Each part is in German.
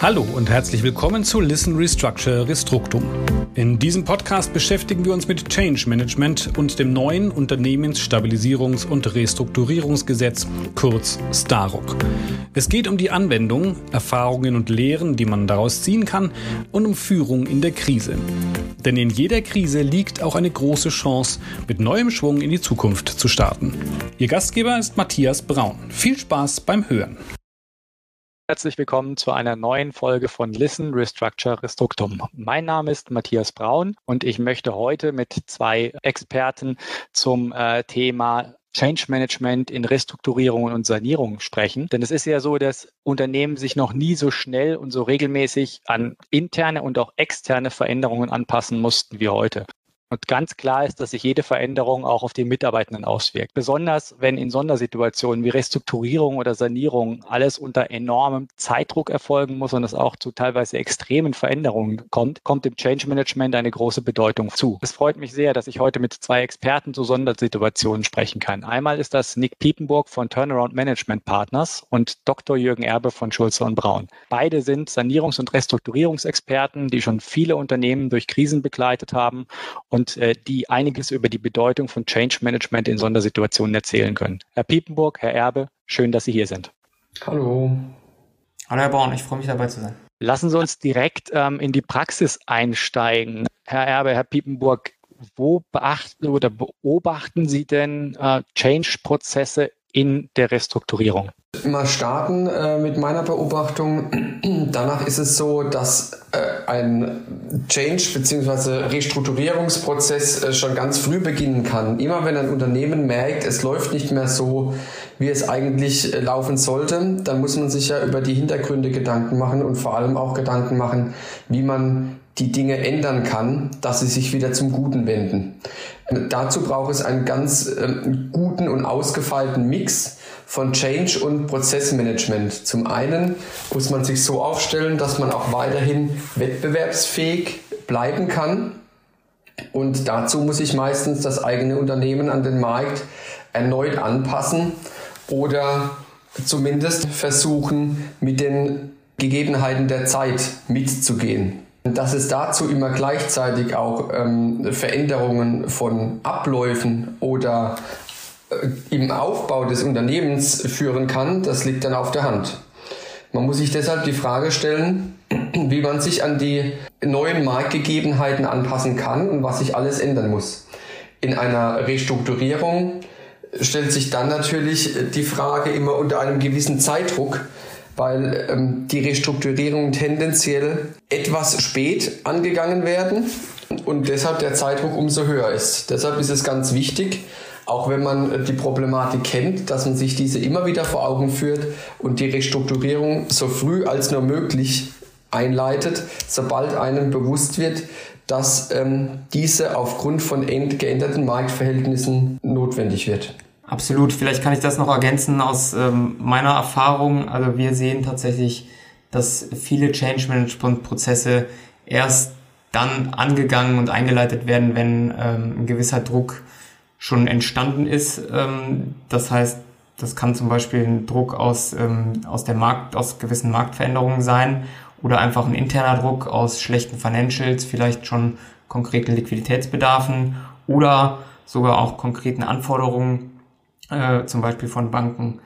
Hallo und herzlich willkommen zu Listen Restructure Restructum. In diesem Podcast beschäftigen wir uns mit Change Management und dem neuen Unternehmensstabilisierungs- und Restrukturierungsgesetz, kurz STAROC. Es geht um die Anwendung, Erfahrungen und Lehren, die man daraus ziehen kann, und um Führung in der Krise. Denn in jeder Krise liegt auch eine große Chance, mit neuem Schwung in die Zukunft zu starten. Ihr Gastgeber ist Matthias Braun. Viel Spaß beim Hören. Herzlich willkommen zu einer neuen Folge von Listen, Restructure, Restructum. Mein Name ist Matthias Braun und ich möchte heute mit zwei Experten zum äh, Thema Change Management in Restrukturierung und Sanierung sprechen. Denn es ist ja so, dass Unternehmen sich noch nie so schnell und so regelmäßig an interne und auch externe Veränderungen anpassen mussten wie heute. Und ganz klar ist, dass sich jede Veränderung auch auf die Mitarbeitenden auswirkt. Besonders wenn in Sondersituationen wie Restrukturierung oder Sanierung alles unter enormem Zeitdruck erfolgen muss und es auch zu teilweise extremen Veränderungen kommt, kommt dem Change Management eine große Bedeutung zu. Es freut mich sehr, dass ich heute mit zwei Experten zu Sondersituationen sprechen kann. Einmal ist das Nick Piepenburg von Turnaround Management Partners und Dr. Jürgen Erbe von Schulze und Braun. Beide sind Sanierungs- und Restrukturierungsexperten, die schon viele Unternehmen durch Krisen begleitet haben äh, die einiges über die Bedeutung von Change Management in Sondersituationen erzählen können. Herr Piepenburg, Herr Erbe, schön, dass Sie hier sind. Hallo. Hallo Herr Braun, ich freue mich dabei zu sein. Lassen Sie uns direkt ähm, in die Praxis einsteigen. Herr Erbe, Herr Piepenburg, wo beachten oder beobachten Sie denn äh, Change-Prozesse in der Restrukturierung? Mal starten äh, mit meiner Beobachtung. Danach ist es so, dass äh, ein Change- bzw. Restrukturierungsprozess äh, schon ganz früh beginnen kann. Immer wenn ein Unternehmen merkt, es läuft nicht mehr so, wie es eigentlich äh, laufen sollte, dann muss man sich ja über die Hintergründe Gedanken machen und vor allem auch Gedanken machen, wie man die Dinge ändern kann, dass sie sich wieder zum Guten wenden. Dazu braucht es einen ganz ähm, guten und ausgefeilten Mix von Change und Prozessmanagement. Zum einen muss man sich so aufstellen, dass man auch weiterhin wettbewerbsfähig bleiben kann. Und dazu muss ich meistens das eigene Unternehmen an den Markt erneut anpassen oder zumindest versuchen, mit den Gegebenheiten der Zeit mitzugehen. Dass es dazu immer gleichzeitig auch ähm, Veränderungen von Abläufen oder äh, im Aufbau des Unternehmens führen kann, das liegt dann auf der Hand. Man muss sich deshalb die Frage stellen, wie man sich an die neuen Marktgegebenheiten anpassen kann und was sich alles ändern muss. In einer Restrukturierung stellt sich dann natürlich die Frage immer unter einem gewissen Zeitdruck, weil ähm, die Restrukturierungen tendenziell etwas spät angegangen werden und deshalb der Zeitdruck umso höher ist. Deshalb ist es ganz wichtig, auch wenn man die Problematik kennt, dass man sich diese immer wieder vor Augen führt und die Restrukturierung so früh als nur möglich einleitet, sobald einem bewusst wird, dass ähm, diese aufgrund von geänderten Marktverhältnissen notwendig wird. Absolut. Vielleicht kann ich das noch ergänzen aus ähm, meiner Erfahrung. Also wir sehen tatsächlich, dass viele Change Management Prozesse erst dann angegangen und eingeleitet werden, wenn ähm, ein gewisser Druck schon entstanden ist. Ähm, das heißt, das kann zum Beispiel ein Druck aus, ähm, aus der Markt, aus gewissen Marktveränderungen sein oder einfach ein interner Druck aus schlechten Financials, vielleicht schon konkreten Liquiditätsbedarfen oder sogar auch konkreten Anforderungen äh, zum Beispiel von Banken.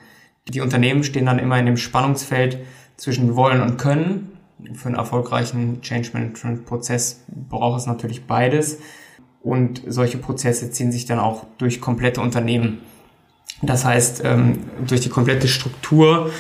Die Unternehmen stehen dann immer in dem Spannungsfeld zwischen wollen und können. Für einen erfolgreichen Change Management Prozess braucht es natürlich beides. Und solche Prozesse ziehen sich dann auch durch komplette Unternehmen. Das heißt, ähm, durch die komplette Struktur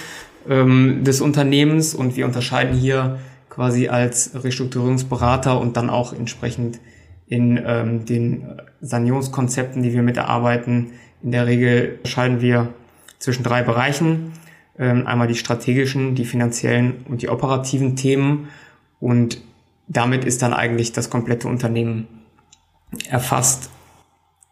ähm, des Unternehmens und wir unterscheiden hier quasi als Restrukturierungsberater und dann auch entsprechend in ähm, den Sanierungskonzepten, die wir miterarbeiten, in der Regel scheiden wir zwischen drei Bereichen. Ähm, einmal die strategischen, die finanziellen und die operativen Themen. Und damit ist dann eigentlich das komplette Unternehmen erfasst.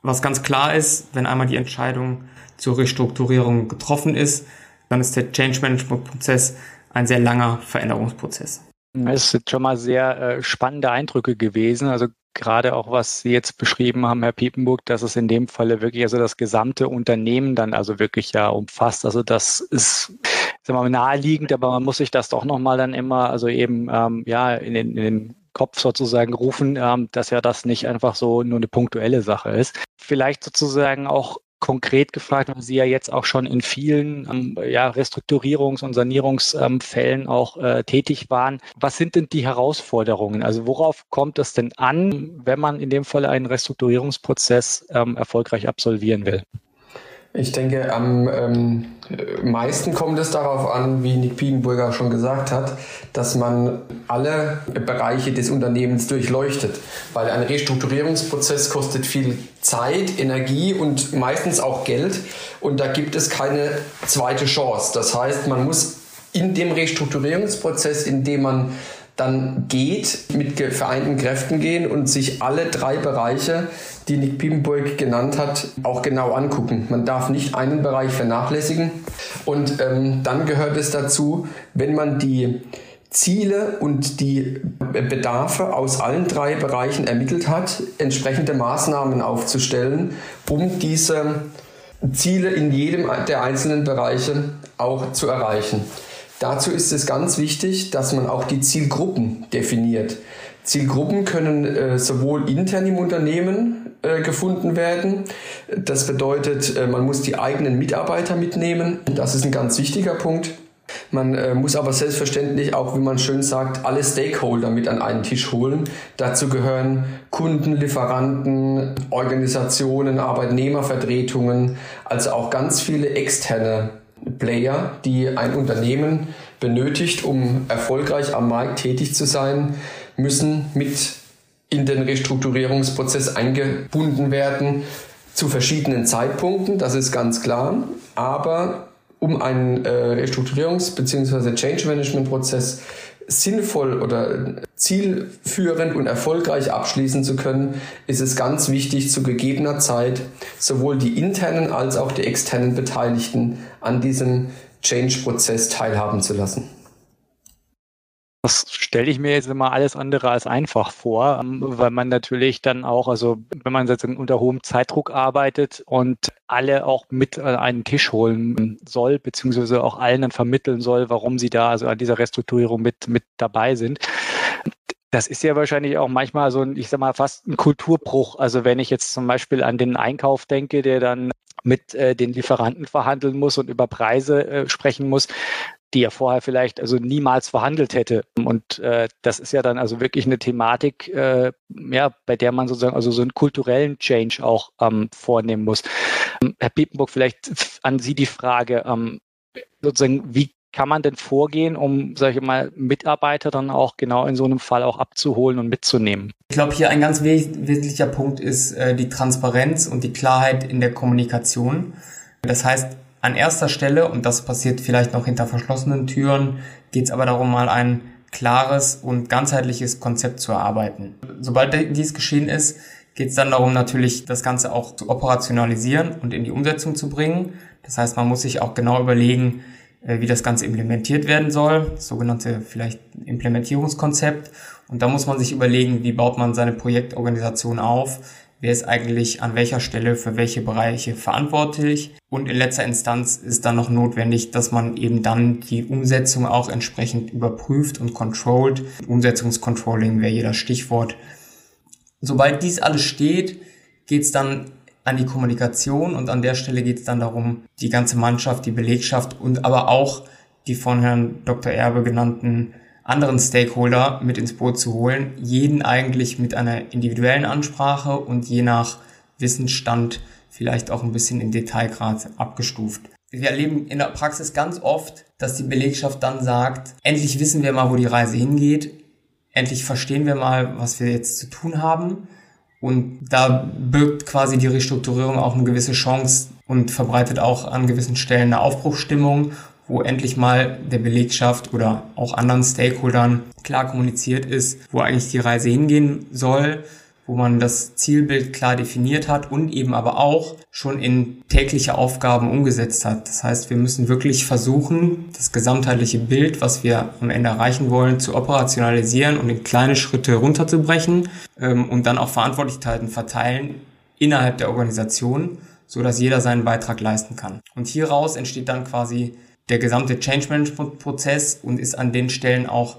Was ganz klar ist, wenn einmal die Entscheidung zur Restrukturierung getroffen ist, dann ist der Change Management Prozess ein sehr langer Veränderungsprozess. Es sind schon mal sehr äh, spannende Eindrücke gewesen. Also gerade auch, was Sie jetzt beschrieben haben, Herr Piepenburg, dass es in dem Falle wirklich also das gesamte Unternehmen dann also wirklich ja umfasst. Also das ist sagen wir mal, naheliegend, aber man muss sich das doch nochmal dann immer, also eben ähm, ja, in den, in den Kopf sozusagen rufen, ähm, dass ja das nicht einfach so nur eine punktuelle Sache ist. Vielleicht sozusagen auch konkret gefragt, weil Sie ja jetzt auch schon in vielen ähm, ja, Restrukturierungs- und Sanierungsfällen ähm, auch äh, tätig waren. Was sind denn die Herausforderungen? Also worauf kommt es denn an, wenn man in dem Fall einen Restrukturierungsprozess ähm, erfolgreich absolvieren will? Ich denke, am ähm, meisten kommt es darauf an, wie Nick Piedenburger schon gesagt hat, dass man alle Bereiche des Unternehmens durchleuchtet. Weil ein Restrukturierungsprozess kostet viel Zeit, Energie und meistens auch Geld. Und da gibt es keine zweite Chance. Das heißt, man muss in dem Restrukturierungsprozess, in dem man dann geht, mit vereinten Kräften gehen und sich alle drei Bereiche, die Nick Piepenburg genannt hat, auch genau angucken. Man darf nicht einen Bereich vernachlässigen. Und ähm, dann gehört es dazu, wenn man die Ziele und die Bedarfe aus allen drei Bereichen ermittelt hat, entsprechende Maßnahmen aufzustellen, um diese Ziele in jedem der einzelnen Bereiche auch zu erreichen. Dazu ist es ganz wichtig, dass man auch die Zielgruppen definiert. Zielgruppen können äh, sowohl intern im Unternehmen äh, gefunden werden. Das bedeutet, äh, man muss die eigenen Mitarbeiter mitnehmen. Das ist ein ganz wichtiger Punkt. Man äh, muss aber selbstverständlich auch, wie man schön sagt, alle Stakeholder mit an einen Tisch holen. Dazu gehören Kunden, Lieferanten, Organisationen, Arbeitnehmervertretungen, also auch ganz viele externe Player, die ein Unternehmen benötigt, um erfolgreich am Markt tätig zu sein, müssen mit in den Restrukturierungsprozess eingebunden werden zu verschiedenen Zeitpunkten, das ist ganz klar. Aber um einen äh, Restrukturierungs- bzw. Change Management Prozess sinnvoll oder zielführend und erfolgreich abschließen zu können, ist es ganz wichtig, zu gegebener Zeit sowohl die internen als auch die externen Beteiligten an diesem Change-Prozess teilhaben zu lassen. Das stelle ich mir jetzt immer alles andere als einfach vor, ähm, weil man natürlich dann auch, also wenn man jetzt unter hohem Zeitdruck arbeitet und alle auch mit an einen Tisch holen soll, beziehungsweise auch allen dann vermitteln soll, warum sie da also an dieser Restrukturierung mit, mit dabei sind. Das ist ja wahrscheinlich auch manchmal so ein, ich sag mal, fast ein Kulturbruch. Also wenn ich jetzt zum Beispiel an den Einkauf denke, der dann mit äh, den Lieferanten verhandeln muss und über Preise äh, sprechen muss, die er vorher vielleicht also niemals verhandelt hätte. Und äh, das ist ja dann also wirklich eine Thematik, äh, ja, bei der man sozusagen also so einen kulturellen Change auch ähm, vornehmen muss. Ähm, Herr Piepenburg, vielleicht an Sie die Frage, ähm, sozusagen, wie kann man denn vorgehen, um, sage ich mal, Mitarbeiter dann auch genau in so einem Fall auch abzuholen und mitzunehmen? Ich glaube, hier ein ganz wesentlicher Punkt ist äh, die Transparenz und die Klarheit in der Kommunikation. Das heißt, an erster Stelle, und das passiert vielleicht noch hinter verschlossenen Türen, geht es aber darum, mal ein klares und ganzheitliches Konzept zu erarbeiten. Sobald dies geschehen ist, geht es dann darum, natürlich das Ganze auch zu operationalisieren und in die Umsetzung zu bringen. Das heißt, man muss sich auch genau überlegen, wie das Ganze implementiert werden soll, sogenannte vielleicht Implementierungskonzept. Und da muss man sich überlegen, wie baut man seine Projektorganisation auf, wer ist eigentlich an welcher Stelle für welche Bereiche verantwortlich. Und in letzter Instanz ist dann noch notwendig, dass man eben dann die Umsetzung auch entsprechend überprüft und controlled. Umsetzungscontrolling wäre das Stichwort. Sobald dies alles steht, geht es dann an die Kommunikation und an der Stelle geht es dann darum, die ganze Mannschaft, die Belegschaft und aber auch die von Herrn Dr. Erbe genannten anderen Stakeholder mit ins Boot zu holen, jeden eigentlich mit einer individuellen Ansprache und je nach Wissensstand vielleicht auch ein bisschen im Detailgrad abgestuft. Wir erleben in der Praxis ganz oft, dass die Belegschaft dann sagt, endlich wissen wir mal, wo die Reise hingeht, endlich verstehen wir mal, was wir jetzt zu tun haben. Und da birgt quasi die Restrukturierung auch eine gewisse Chance und verbreitet auch an gewissen Stellen eine Aufbruchstimmung wo endlich mal der Belegschaft oder auch anderen Stakeholdern klar kommuniziert ist, wo eigentlich die Reise hingehen soll, wo man das Zielbild klar definiert hat und eben aber auch schon in tägliche Aufgaben umgesetzt hat. Das heißt, wir müssen wirklich versuchen, das gesamtheitliche Bild, was wir am Ende erreichen wollen, zu operationalisieren und in kleine Schritte runterzubrechen ähm, und dann auch Verantwortlichkeiten verteilen innerhalb der Organisation, so dass jeder seinen Beitrag leisten kann. Und hieraus entsteht dann quasi der gesamte Change Management Prozess und ist an den Stellen auch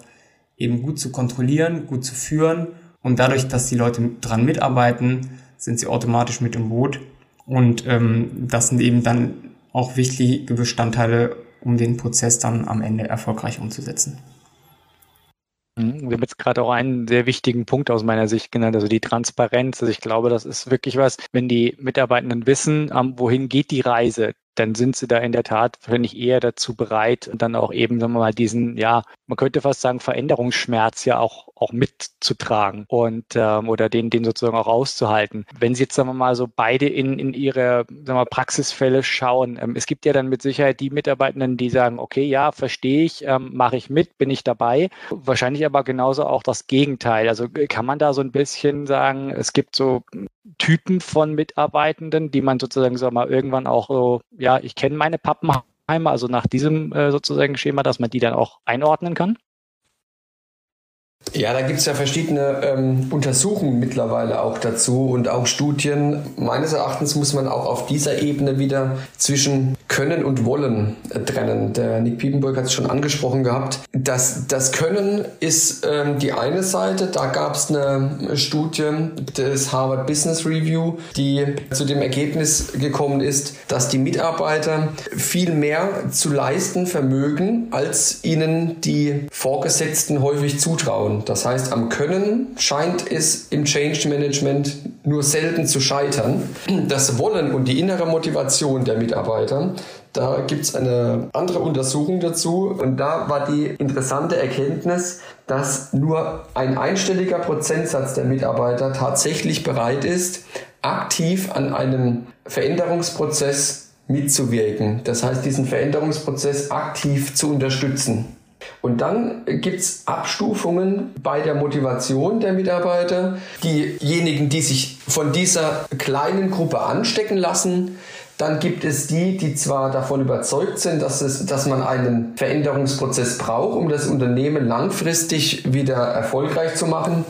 eben gut zu kontrollieren, gut zu führen und dadurch, dass die Leute dran mitarbeiten, sind sie automatisch mit im Boot und ähm, das sind eben dann auch wichtige Bestandteile, um den Prozess dann am Ende erfolgreich umzusetzen. Mhm, wir haben jetzt gerade auch einen sehr wichtigen Punkt aus meiner Sicht genannt, also die Transparenz. Also ich glaube, das ist wirklich was, wenn die Mitarbeitenden wissen, wohin geht die Reise, dann sind sie da in der Tat wahrscheinlich eher dazu bereit, dann auch eben, sagen wir mal, diesen, ja, man könnte fast sagen, Veränderungsschmerz ja auch, auch mitzutragen und ähm, oder den, den sozusagen auch auszuhalten. Wenn Sie jetzt, sagen wir mal, so beide in, in Ihre sagen wir mal, Praxisfälle schauen, ähm, es gibt ja dann mit Sicherheit die Mitarbeitenden, die sagen, okay, ja, verstehe ich, ähm, mache ich mit, bin ich dabei. Wahrscheinlich aber genauso auch das Gegenteil. Also kann man da so ein bisschen sagen, es gibt so Typen von Mitarbeitenden, die man sozusagen, sagen wir mal, irgendwann auch so, ja, ich kenne meine Pappenheimer, also nach diesem äh, sozusagen Schema, dass man die dann auch einordnen kann? Ja, da gibt es ja verschiedene ähm, Untersuchungen mittlerweile auch dazu und auch Studien. Meines Erachtens muss man auch auf dieser Ebene wieder zwischen Können und Wollen trennen. Der Nick Piepenburg hat es schon angesprochen gehabt. Das, das Können ist ähm, die eine Seite. Da gab es eine Studie des Harvard Business Review, die zu dem Ergebnis gekommen ist, dass die Mitarbeiter viel mehr zu leisten vermögen, als ihnen die Vorgesetzten häufig zutrauen. Das heißt, am Können scheint es im Change Management nur selten zu scheitern. Das Wollen und die innere Motivation der Mitarbeiter, da gibt es eine andere Untersuchung dazu und da war die interessante Erkenntnis, dass nur ein einstelliger Prozentsatz der Mitarbeiter tatsächlich bereit ist, aktiv an einem Veränderungsprozess mitzuwirken. Das heißt, diesen Veränderungsprozess aktiv zu unterstützen. Und dann gibt es Abstufungen bei der Motivation der Mitarbeiter. Diejenigen, die sich von dieser kleinen Gruppe anstecken lassen, dann gibt es die, die zwar davon überzeugt sind, dass, es, dass man einen Veränderungsprozess braucht, um das Unternehmen langfristig wieder erfolgreich zu machen,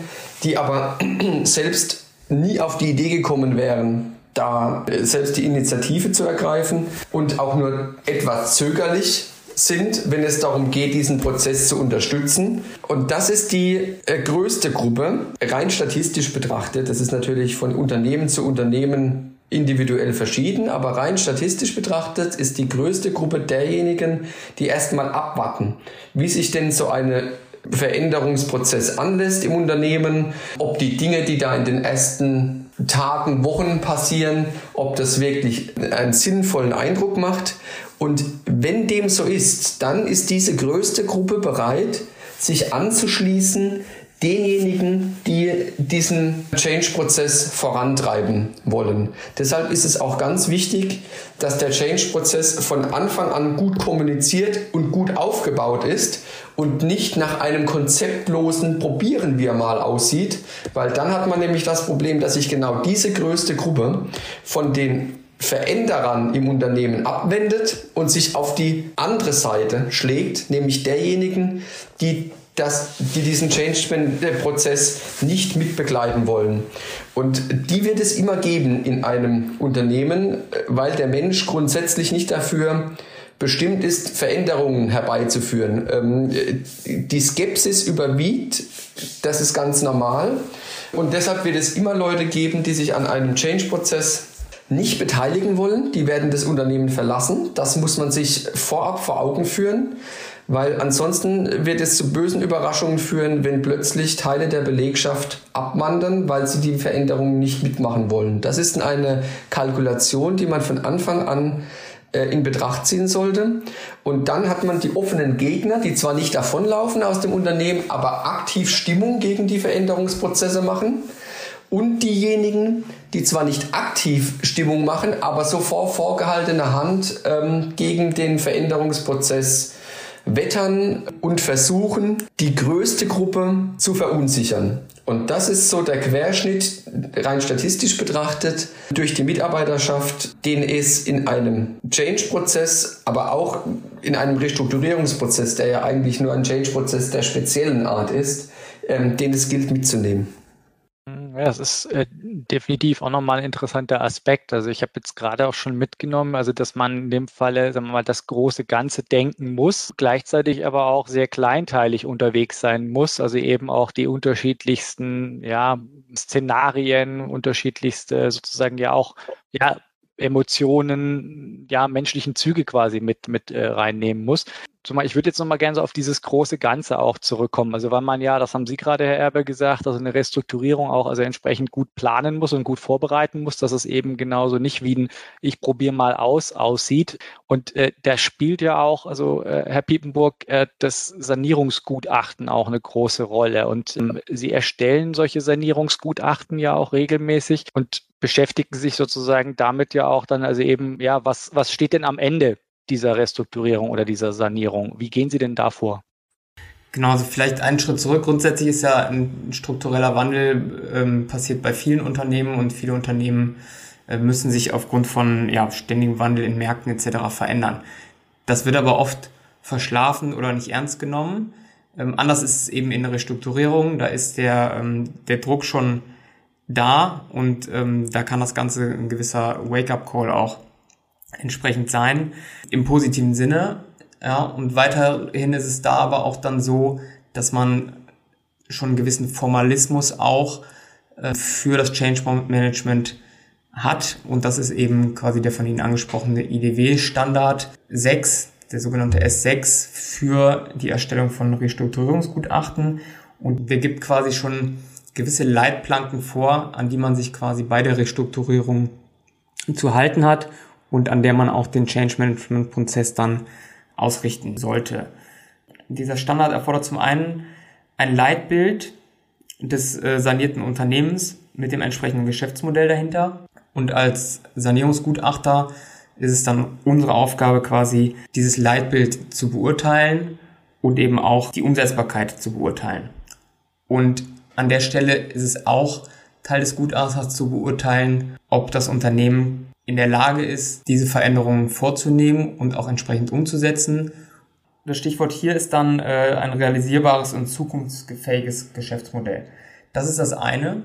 die aber selbst nie auf die Idee gekommen wären, da selbst die Initiative zu ergreifen und auch nur etwas zögerlich sind, wenn es darum geht, diesen Prozess zu unterstützen. Und das ist die äh, größte Gruppe, rein statistisch betrachtet. Das ist natürlich von Unternehmen zu Unternehmen individuell verschieden, aber rein statistisch betrachtet ist die größte Gruppe derjenigen, die erstmal abwarten, wie sich denn so eine Veränderungsprozess anlässt im Unternehmen, ob die Dinge, die da in den ersten Tagen, Wochen passieren, ob das wirklich einen sinnvollen Eindruck macht. Und wenn dem so ist, dann ist diese größte Gruppe bereit, sich anzuschließen denjenigen, die diesen Change-Prozess vorantreiben wollen. Deshalb ist es auch ganz wichtig, dass der Change-Prozess von Anfang an gut kommuniziert und gut aufgebaut ist und nicht nach einem konzeptlosen Probieren wir mal aussieht, weil dann hat man nämlich das Problem, dass sich genau diese größte Gruppe von den Veränderern im Unternehmen abwendet und sich auf die andere Seite schlägt, nämlich derjenigen, die das, die diesen Change-Prozess nicht mitbegleiten wollen. Und die wird es immer geben in einem Unternehmen, weil der Mensch grundsätzlich nicht dafür bestimmt ist, Veränderungen herbeizuführen. Ähm, die Skepsis überwiegt, das ist ganz normal. Und deshalb wird es immer Leute geben, die sich an einem Change-Prozess nicht beteiligen wollen. Die werden das Unternehmen verlassen. Das muss man sich vorab vor Augen führen, weil ansonsten wird es zu bösen Überraschungen führen, wenn plötzlich Teile der Belegschaft abwandern, weil sie die Veränderungen nicht mitmachen wollen. Das ist eine Kalkulation, die man von Anfang an äh, in Betracht ziehen sollte. Und dann hat man die offenen Gegner, die zwar nicht davonlaufen aus dem Unternehmen, aber aktiv Stimmung gegen die Veränderungsprozesse machen und diejenigen, die zwar nicht aktiv Stimmung machen, aber so vor vorgehaltener Hand ähm, gegen den Veränderungsprozess wettern und versuchen, die größte Gruppe zu verunsichern. Und das ist so der Querschnitt, rein statistisch betrachtet, durch die Mitarbeiterschaft, den es in einem Change-Prozess, aber auch in einem Restrukturierungsprozess, der ja eigentlich nur ein Change-Prozess der speziellen Art ist, ähm, den es gilt mitzunehmen. Ja, das ist äh, definitiv auch nochmal ein interessanter Aspekt. Also ich habe jetzt gerade auch schon mitgenommen, also dass man in dem Falle, sagen wir mal, das große Ganze denken muss, gleichzeitig aber auch sehr kleinteilig unterwegs sein muss, also eben auch die unterschiedlichsten ja, Szenarien, unterschiedlichste sozusagen ja auch ja, Emotionen, ja, menschlichen Züge quasi mit, mit äh, reinnehmen muss. Zumal ich würde jetzt nochmal gerne so auf dieses große Ganze auch zurückkommen. Also weil man ja, das haben Sie gerade, Herr Erbe, gesagt, also eine Restrukturierung auch also entsprechend gut planen muss und gut vorbereiten muss, dass es eben genauso nicht wie ein Ich probiere mal aus aussieht. Und äh, da spielt ja auch, also äh, Herr Piepenburg, äh, das Sanierungsgutachten auch eine große Rolle. Und ähm, Sie erstellen solche Sanierungsgutachten ja auch regelmäßig und beschäftigen sich sozusagen damit ja auch dann also eben, ja, was, was steht denn am Ende dieser Restrukturierung oder dieser Sanierung? Wie gehen Sie denn da vor? Genau, also vielleicht einen Schritt zurück. Grundsätzlich ist ja ein struktureller Wandel ähm, passiert bei vielen Unternehmen und viele Unternehmen äh, müssen sich aufgrund von ja, ständigem Wandel in Märkten etc. verändern. Das wird aber oft verschlafen oder nicht ernst genommen. Ähm, anders ist es eben in der Restrukturierung. Da ist der, ähm, der Druck schon da und ähm, da kann das Ganze ein gewisser Wake-up-Call auch entsprechend sein, im positiven Sinne. Ja, und weiterhin ist es da aber auch dann so, dass man schon einen gewissen Formalismus auch äh, für das Change Management hat. Und das ist eben quasi der von Ihnen angesprochene IDW-Standard 6, der sogenannte S6 für die Erstellung von Restrukturierungsgutachten. Und der gibt quasi schon gewisse Leitplanken vor, an die man sich quasi bei der Restrukturierung zu halten hat und an der man auch den Change Management Prozess dann ausrichten sollte. Dieser Standard erfordert zum einen ein Leitbild des äh, sanierten Unternehmens mit dem entsprechenden Geschäftsmodell dahinter. Und als Sanierungsgutachter ist es dann unsere Aufgabe quasi, dieses Leitbild zu beurteilen und eben auch die Umsetzbarkeit zu beurteilen. Und an der Stelle ist es auch Teil des Gutachters zu beurteilen, ob das Unternehmen in der Lage ist, diese Veränderungen vorzunehmen und auch entsprechend umzusetzen. Das Stichwort hier ist dann äh, ein realisierbares und zukunftsfähiges Geschäftsmodell. Das ist das eine.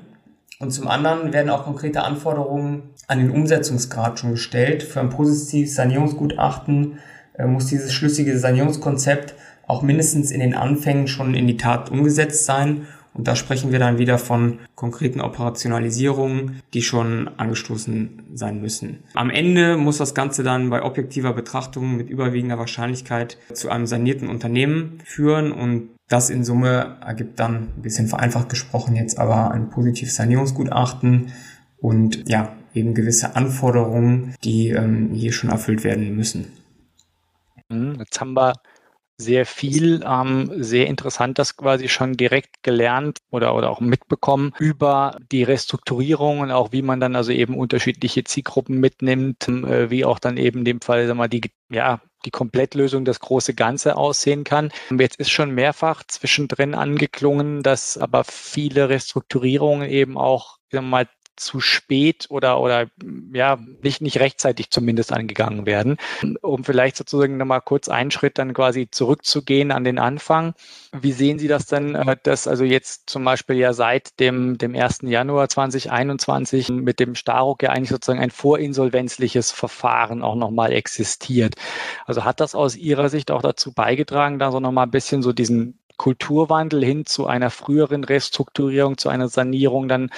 Und zum anderen werden auch konkrete Anforderungen an den Umsetzungsgrad schon gestellt. Für ein positives Sanierungsgutachten äh, muss dieses schlüssige Sanierungskonzept auch mindestens in den Anfängen schon in die Tat umgesetzt sein und da sprechen wir dann wieder von konkreten Operationalisierungen, die schon angestoßen sein müssen. Am Ende muss das Ganze dann bei objektiver Betrachtung mit überwiegender Wahrscheinlichkeit zu einem sanierten Unternehmen führen und das in Summe ergibt dann, ein bisschen vereinfacht gesprochen jetzt aber ein positives Sanierungsgutachten und ja, eben gewisse Anforderungen, die ähm, hier schon erfüllt werden müssen. Hm, jetzt haben wir sehr viel, ähm, sehr interessant das quasi schon direkt gelernt oder, oder auch mitbekommen über die Restrukturierung und auch wie man dann also eben unterschiedliche Zielgruppen mitnimmt, äh, wie auch dann eben in dem Fall sagen wir, die, ja, die Komplettlösung, das große Ganze aussehen kann. Jetzt ist schon mehrfach zwischendrin angeklungen, dass aber viele Restrukturierungen eben auch wir mal, zu spät oder, oder ja, nicht, nicht rechtzeitig zumindest angegangen werden. Um vielleicht sozusagen nochmal kurz einen Schritt dann quasi zurückzugehen an den Anfang. Wie sehen Sie das denn, äh, dass also jetzt zum Beispiel ja seit dem, dem 1. Januar 2021 mit dem Staruk ja eigentlich sozusagen ein vorinsolvenzliches Verfahren auch nochmal existiert? Also hat das aus Ihrer Sicht auch dazu beigetragen, da so nochmal ein bisschen so diesen Kulturwandel hin zu einer früheren Restrukturierung, zu einer Sanierung dann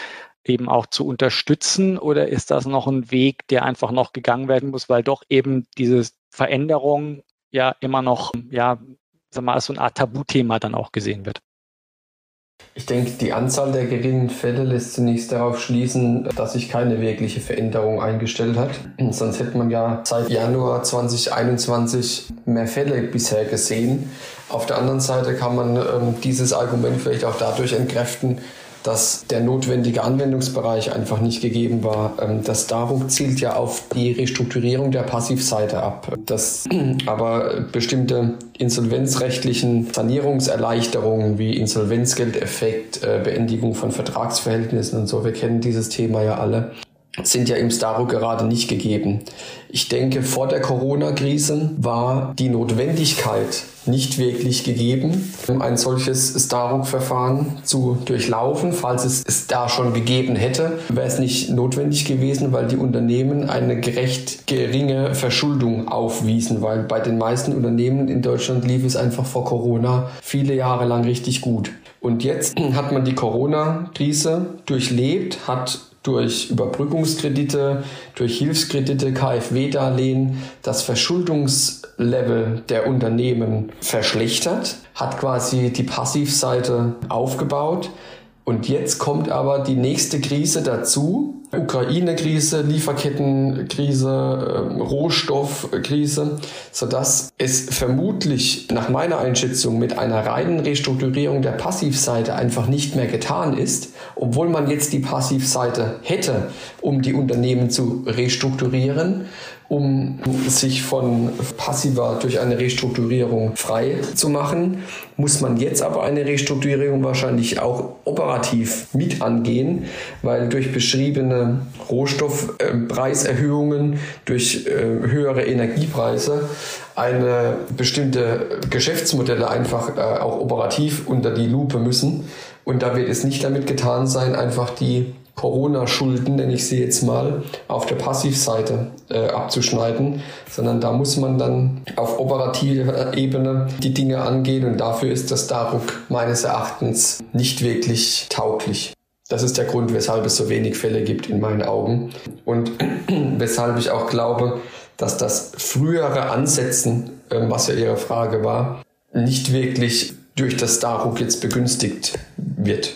eben auch zu unterstützen oder ist das noch ein Weg, der einfach noch gegangen werden muss, weil doch eben diese Veränderung ja immer noch, ja, sag mal, als so eine Art Tabuthema dann auch gesehen wird? Ich denke, die Anzahl der geringen Fälle lässt zunächst darauf schließen, dass sich keine wirkliche Veränderung eingestellt hat. Sonst hätte man ja seit Januar 2021 mehr Fälle bisher gesehen. Auf der anderen Seite kann man ähm, dieses Argument vielleicht auch dadurch entkräften, dass der notwendige Anwendungsbereich einfach nicht gegeben war. Ähm, das Daruk zielt ja auf die Restrukturierung der Passivseite ab. Das aber bestimmte insolvenzrechtlichen Sanierungserleichterungen wie Insolvenzgeldeffekt, äh, Beendigung von Vertragsverhältnissen und so, wir kennen dieses Thema ja alle, sind ja im Staro gerade nicht gegeben. Ich denke, vor der Corona-Krise war die Notwendigkeit nicht wirklich gegeben, ein solches Staruk-Verfahren zu durchlaufen. Falls es es da schon gegeben hätte, wäre es nicht notwendig gewesen, weil die Unternehmen eine gerecht geringe Verschuldung aufwiesen, weil bei den meisten Unternehmen in Deutschland lief es einfach vor Corona viele Jahre lang richtig gut. Und jetzt hat man die Corona-Krise durchlebt, hat durch Überbrückungskredite, durch Hilfskredite, KfW-Darlehen das Verschuldungslevel der Unternehmen verschlechtert, hat quasi die Passivseite aufgebaut. Und jetzt kommt aber die nächste Krise dazu, Ukraine-Krise, Lieferkettenkrise, ähm, Rohstoffkrise, sodass es vermutlich nach meiner Einschätzung mit einer reinen Restrukturierung der Passivseite einfach nicht mehr getan ist, obwohl man jetzt die Passivseite hätte, um die Unternehmen zu restrukturieren um sich von passiver durch eine Restrukturierung frei zu machen, muss man jetzt aber eine Restrukturierung wahrscheinlich auch operativ mit angehen, weil durch beschriebene Rohstoffpreiserhöhungen, durch äh, höhere Energiepreise eine bestimmte Geschäftsmodelle einfach äh, auch operativ unter die Lupe müssen. Und da wird es nicht damit getan sein, einfach die Corona-Schulden, nenne ich sie jetzt mal, auf der Passivseite äh, abzuschneiden, sondern da muss man dann auf operativer Ebene die Dinge angehen und dafür ist das DARUK meines Erachtens nicht wirklich tauglich. Das ist der Grund, weshalb es so wenig Fälle gibt in meinen Augen und weshalb ich auch glaube, dass das frühere Ansetzen, äh, was ja Ihre Frage war, nicht wirklich durch das DARUK jetzt begünstigt wird.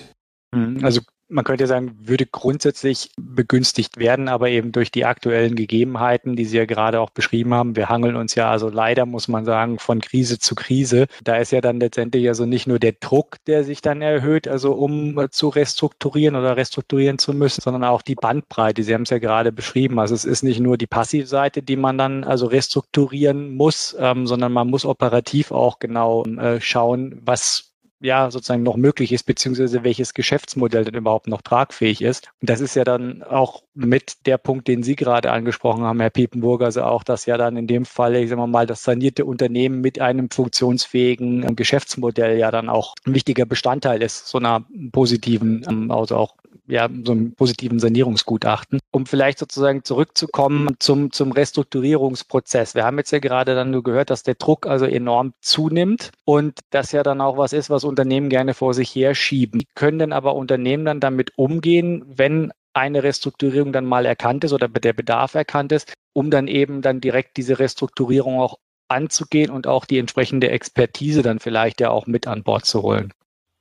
Hm, also man könnte sagen, würde grundsätzlich begünstigt werden, aber eben durch die aktuellen Gegebenheiten, die Sie ja gerade auch beschrieben haben. Wir hangeln uns ja also leider, muss man sagen, von Krise zu Krise. Da ist ja dann letztendlich also nicht nur der Druck, der sich dann erhöht, also um zu restrukturieren oder restrukturieren zu müssen, sondern auch die Bandbreite. Sie haben es ja gerade beschrieben. Also es ist nicht nur die Passivseite, die man dann also restrukturieren muss, ähm, sondern man muss operativ auch genau äh, schauen, was ja sozusagen noch möglich ist, beziehungsweise welches Geschäftsmodell denn überhaupt noch tragfähig ist. Und das ist ja dann auch mit der Punkt, den Sie gerade angesprochen haben, Herr Piepenburger, also auch, dass ja dann in dem Fall, ich sag mal, das sanierte Unternehmen mit einem funktionsfähigen Geschäftsmodell ja dann auch ein wichtiger Bestandteil ist, so einer positiven, ähm, also auch ja, so einem positiven Sanierungsgutachten. Um vielleicht sozusagen zurückzukommen zum, zum Restrukturierungsprozess. Wir haben jetzt ja gerade dann nur gehört, dass der Druck also enorm zunimmt und das ja dann auch was ist, was Unternehmen gerne vor sich herschieben. Wie können denn aber Unternehmen dann damit umgehen, wenn eine Restrukturierung dann mal erkannt ist oder der Bedarf erkannt ist, um dann eben dann direkt diese Restrukturierung auch anzugehen und auch die entsprechende Expertise dann vielleicht ja auch mit an Bord zu holen.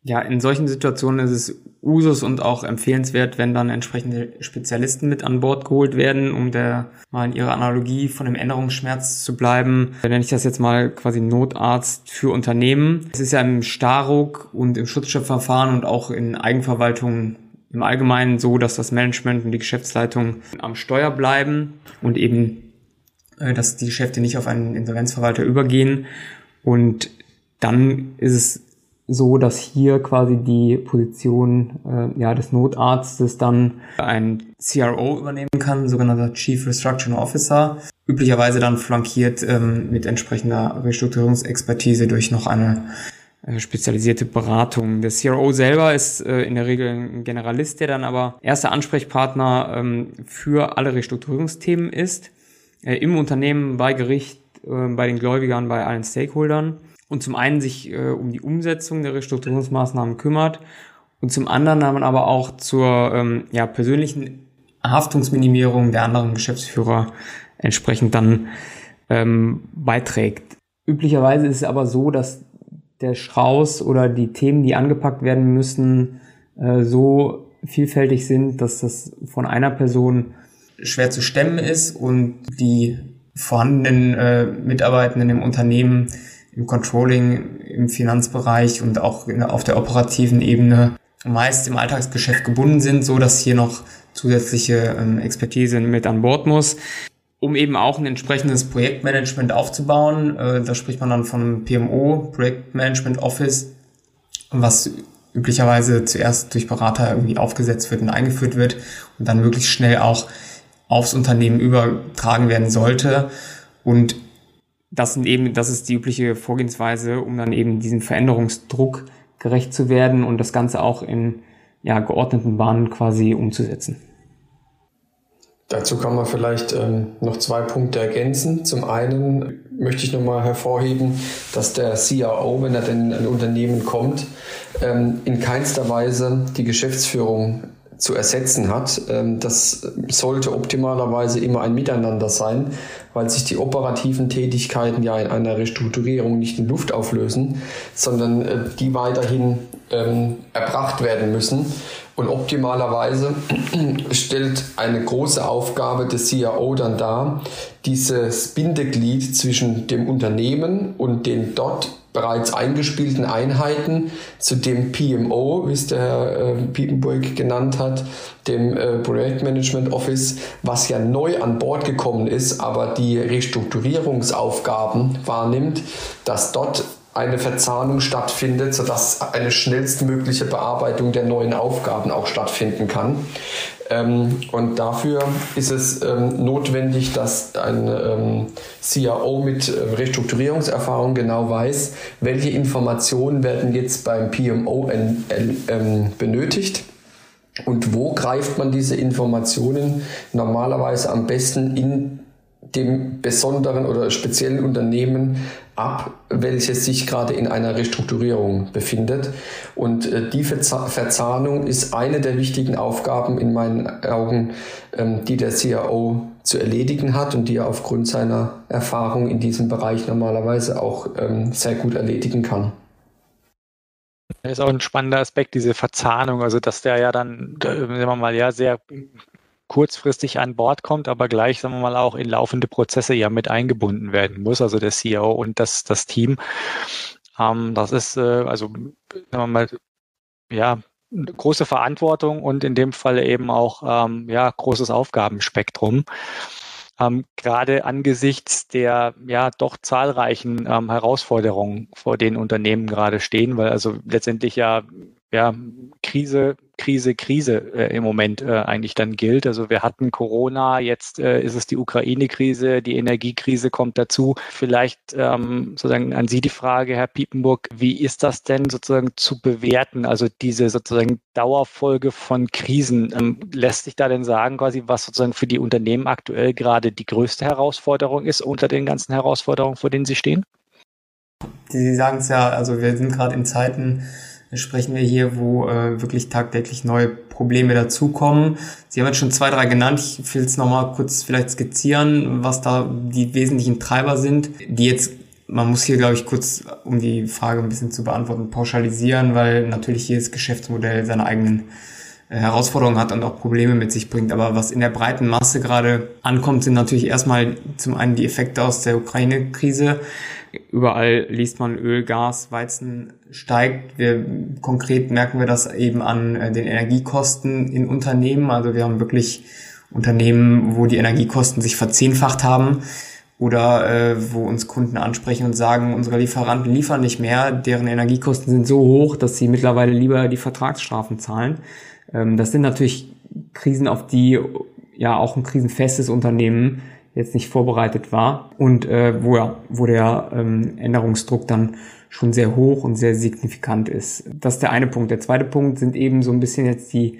Ja, in solchen Situationen ist es Usus und auch empfehlenswert, wenn dann entsprechende Spezialisten mit an Bord geholt werden, um der mal in ihrer Analogie von dem Änderungsschmerz zu bleiben. Dann nenne ich das jetzt mal quasi Notarzt für Unternehmen. Es ist ja im Staruk und im Schutzstoffverfahren und auch in Eigenverwaltung im Allgemeinen so, dass das Management und die Geschäftsleitung am Steuer bleiben und eben, äh, dass die Geschäfte nicht auf einen Insolvenzverwalter übergehen. Und dann ist es so, dass hier quasi die Position äh, ja, des Notarztes dann ein CRO übernehmen kann, sogenannter Chief Restructuring Officer, üblicherweise dann flankiert ähm, mit entsprechender Restrukturierungsexpertise durch noch eine äh, spezialisierte Beratung. Der CRO selber ist äh, in der Regel ein Generalist, der dann aber erster Ansprechpartner ähm, für alle Restrukturierungsthemen ist, äh, im Unternehmen, bei Gericht, äh, bei den Gläubigern, bei allen Stakeholdern und zum einen sich äh, um die Umsetzung der Restrukturierungsmaßnahmen kümmert und zum anderen dann aber auch zur ähm, ja, persönlichen Haftungsminimierung der anderen Geschäftsführer entsprechend dann ähm, beiträgt. Üblicherweise ist es aber so, dass der Schraus oder die Themen, die angepackt werden müssen, äh, so vielfältig sind, dass das von einer Person schwer zu stemmen ist und die vorhandenen äh, Mitarbeitenden im Unternehmen im Controlling, im Finanzbereich und auch auf der operativen Ebene meist im Alltagsgeschäft gebunden sind, so dass hier noch zusätzliche ähm, Expertise mit an Bord muss, um eben auch ein entsprechendes Projektmanagement aufzubauen. Äh, da spricht man dann von PMO, Projektmanagement Office, was üblicherweise zuerst durch Berater irgendwie aufgesetzt wird und eingeführt wird und dann möglichst schnell auch aufs Unternehmen übertragen werden sollte. Und das sind eben, das ist die übliche Vorgehensweise, um dann eben diesen Veränderungsdruck gerecht zu werden und das Ganze auch in ja, geordneten Bahnen quasi umzusetzen. Dazu kann man vielleicht ähm, noch zwei Punkte ergänzen. Zum einen möchte ich nochmal hervorheben, dass der CRO, wenn er denn in ein Unternehmen kommt, ähm, in keinster Weise die Geschäftsführung zu ersetzen hat. Ähm, das sollte optimalerweise immer ein Miteinander sein, weil sich die operativen Tätigkeiten ja in einer Restrukturierung nicht in Luft auflösen, sondern äh, die weiterhin ähm, erbracht werden müssen. Und optimalerweise stellt eine große Aufgabe des CIO dann dar, dieses Bindeglied zwischen dem Unternehmen und den dort bereits eingespielten Einheiten zu dem PMO, wie es der Herr äh, Piepenburg genannt hat, dem äh, Projektmanagement Office, was ja neu an Bord gekommen ist, aber die Restrukturierungsaufgaben wahrnimmt, dass dort eine Verzahnung stattfindet, sodass eine schnellstmögliche Bearbeitung der neuen Aufgaben auch stattfinden kann. Ähm, und dafür ist es ähm, notwendig, dass ein ähm, CRO mit Restrukturierungserfahrung genau weiß, welche Informationen werden jetzt beim PMO benötigt. Und wo greift man diese Informationen normalerweise am besten in dem besonderen oder speziellen Unternehmen ab, welches sich gerade in einer Restrukturierung befindet. Und äh, die Verzahnung ist eine der wichtigen Aufgaben in meinen Augen, ähm, die der CAO zu erledigen hat und die er aufgrund seiner Erfahrung in diesem Bereich normalerweise auch ähm, sehr gut erledigen kann. Das ist auch ein spannender Aspekt, diese Verzahnung, also dass der ja dann, sagen wir mal, ja sehr kurzfristig an Bord kommt, aber gleich, sagen wir mal, auch in laufende Prozesse ja mit eingebunden werden muss, also der CEO und das, das Team. Ähm, das ist, äh, also, sagen wir mal, ja, große Verantwortung und in dem Fall eben auch ähm, ja, großes Aufgabenspektrum. Ähm, gerade angesichts der ja doch zahlreichen ähm, Herausforderungen, vor denen Unternehmen gerade stehen, weil also letztendlich ja ja, Krise, Krise, Krise äh, im Moment äh, eigentlich dann gilt. Also wir hatten Corona, jetzt äh, ist es die Ukraine-Krise, die Energiekrise kommt dazu. Vielleicht ähm, sozusagen an Sie die Frage, Herr Piepenburg, wie ist das denn sozusagen zu bewerten? Also diese sozusagen Dauerfolge von Krisen. Ähm, lässt sich da denn sagen, quasi, was sozusagen für die Unternehmen aktuell gerade die größte Herausforderung ist unter den ganzen Herausforderungen, vor denen Sie stehen? Sie sagen es ja, also wir sind gerade in Zeiten, sprechen wir hier, wo äh, wirklich tagtäglich neue Probleme dazukommen. Sie haben jetzt schon zwei, drei genannt. Ich will es nochmal kurz vielleicht skizzieren, was da die wesentlichen Treiber sind, die jetzt man muss hier, glaube ich, kurz, um die Frage ein bisschen zu beantworten, pauschalisieren, weil natürlich jedes Geschäftsmodell seine eigenen äh, Herausforderungen hat und auch Probleme mit sich bringt. Aber was in der breiten Masse gerade ankommt, sind natürlich erstmal zum einen die Effekte aus der Ukraine-Krise. Überall liest man Öl, Gas, Weizen steigt. Wir, konkret merken wir das eben an äh, den Energiekosten in Unternehmen. Also wir haben wirklich Unternehmen, wo die Energiekosten sich verzehnfacht haben oder äh, wo uns Kunden ansprechen und sagen, unsere Lieferanten liefern nicht mehr, deren Energiekosten sind so hoch, dass sie mittlerweile lieber die Vertragsstrafen zahlen. Ähm, das sind natürlich Krisen, auf die ja auch ein krisenfestes Unternehmen jetzt nicht vorbereitet war und äh, wo, ja, wo der ähm, Änderungsdruck dann schon sehr hoch und sehr signifikant ist. Das ist der eine Punkt. Der zweite Punkt sind eben so ein bisschen jetzt die,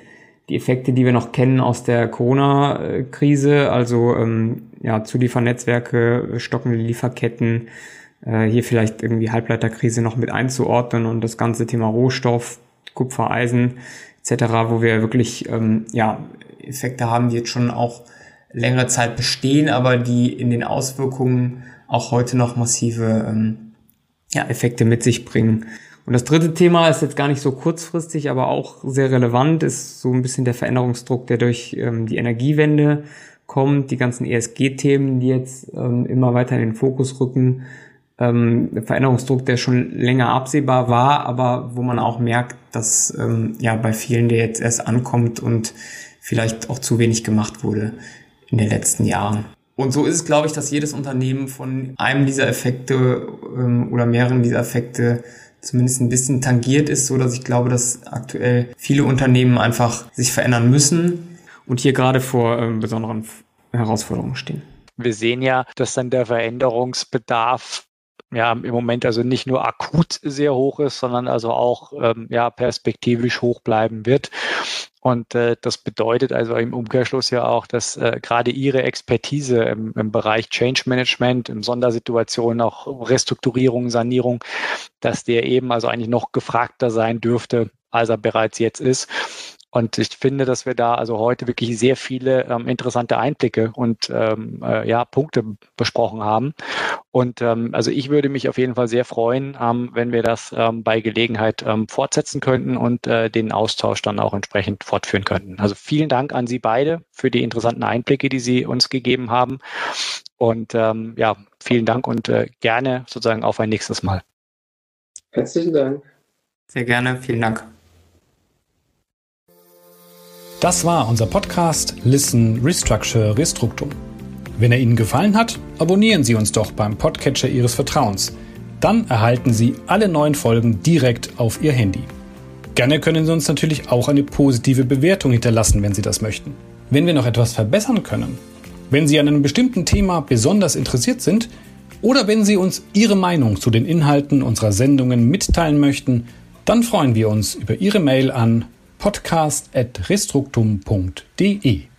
die Effekte, die wir noch kennen aus der Corona-Krise, also ähm, ja, Zuliefernetzwerke, stockende Lieferketten, äh, hier vielleicht irgendwie Halbleiterkrise noch mit einzuordnen und das ganze Thema Rohstoff, Kupfer, Eisen etc., wo wir wirklich ähm, ja, Effekte haben, die jetzt schon auch längere Zeit bestehen, aber die in den Auswirkungen auch heute noch massive ähm, ja, Effekte mit sich bringen. Und das dritte Thema ist jetzt gar nicht so kurzfristig, aber auch sehr relevant, ist so ein bisschen der Veränderungsdruck, der durch ähm, die Energiewende kommt, die ganzen ESG-Themen, die jetzt ähm, immer weiter in den Fokus rücken. Ähm, Veränderungsdruck, der schon länger absehbar war, aber wo man auch merkt, dass ähm, ja bei vielen der jetzt erst ankommt und vielleicht auch zu wenig gemacht wurde in den letzten Jahren. Und so ist es, glaube ich, dass jedes Unternehmen von einem dieser Effekte ähm, oder mehreren dieser Effekte zumindest ein bisschen tangiert ist, so dass ich glaube, dass aktuell viele Unternehmen einfach sich verändern müssen und hier gerade vor ähm, besonderen Herausforderungen stehen. Wir sehen ja, dass dann der Veränderungsbedarf ja im Moment also nicht nur akut sehr hoch ist, sondern also auch ähm, ja perspektivisch hoch bleiben wird. Und äh, das bedeutet also im Umkehrschluss ja auch, dass äh, gerade Ihre Expertise im, im Bereich Change Management, in Sondersituationen, auch Restrukturierung, Sanierung, dass der eben also eigentlich noch gefragter sein dürfte, als er bereits jetzt ist. Und ich finde, dass wir da also heute wirklich sehr viele ähm, interessante Einblicke und ähm, äh, ja, Punkte besprochen haben. Und ähm, also ich würde mich auf jeden Fall sehr freuen, ähm, wenn wir das ähm, bei Gelegenheit ähm, fortsetzen könnten und äh, den Austausch dann auch entsprechend fortführen könnten. Also vielen Dank an Sie beide für die interessanten Einblicke, die Sie uns gegeben haben. Und ähm, ja, vielen Dank und äh, gerne sozusagen auf ein nächstes Mal. Herzlichen Dank. Sehr gerne, vielen Dank. Das war unser Podcast Listen, Restructure, Restruktum. Wenn er Ihnen gefallen hat, abonnieren Sie uns doch beim Podcatcher Ihres Vertrauens. Dann erhalten Sie alle neuen Folgen direkt auf Ihr Handy. Gerne können Sie uns natürlich auch eine positive Bewertung hinterlassen, wenn Sie das möchten. Wenn wir noch etwas verbessern können, wenn Sie an einem bestimmten Thema besonders interessiert sind oder wenn Sie uns Ihre Meinung zu den Inhalten unserer Sendungen mitteilen möchten, dann freuen wir uns über Ihre Mail an podcast.restruktum.de.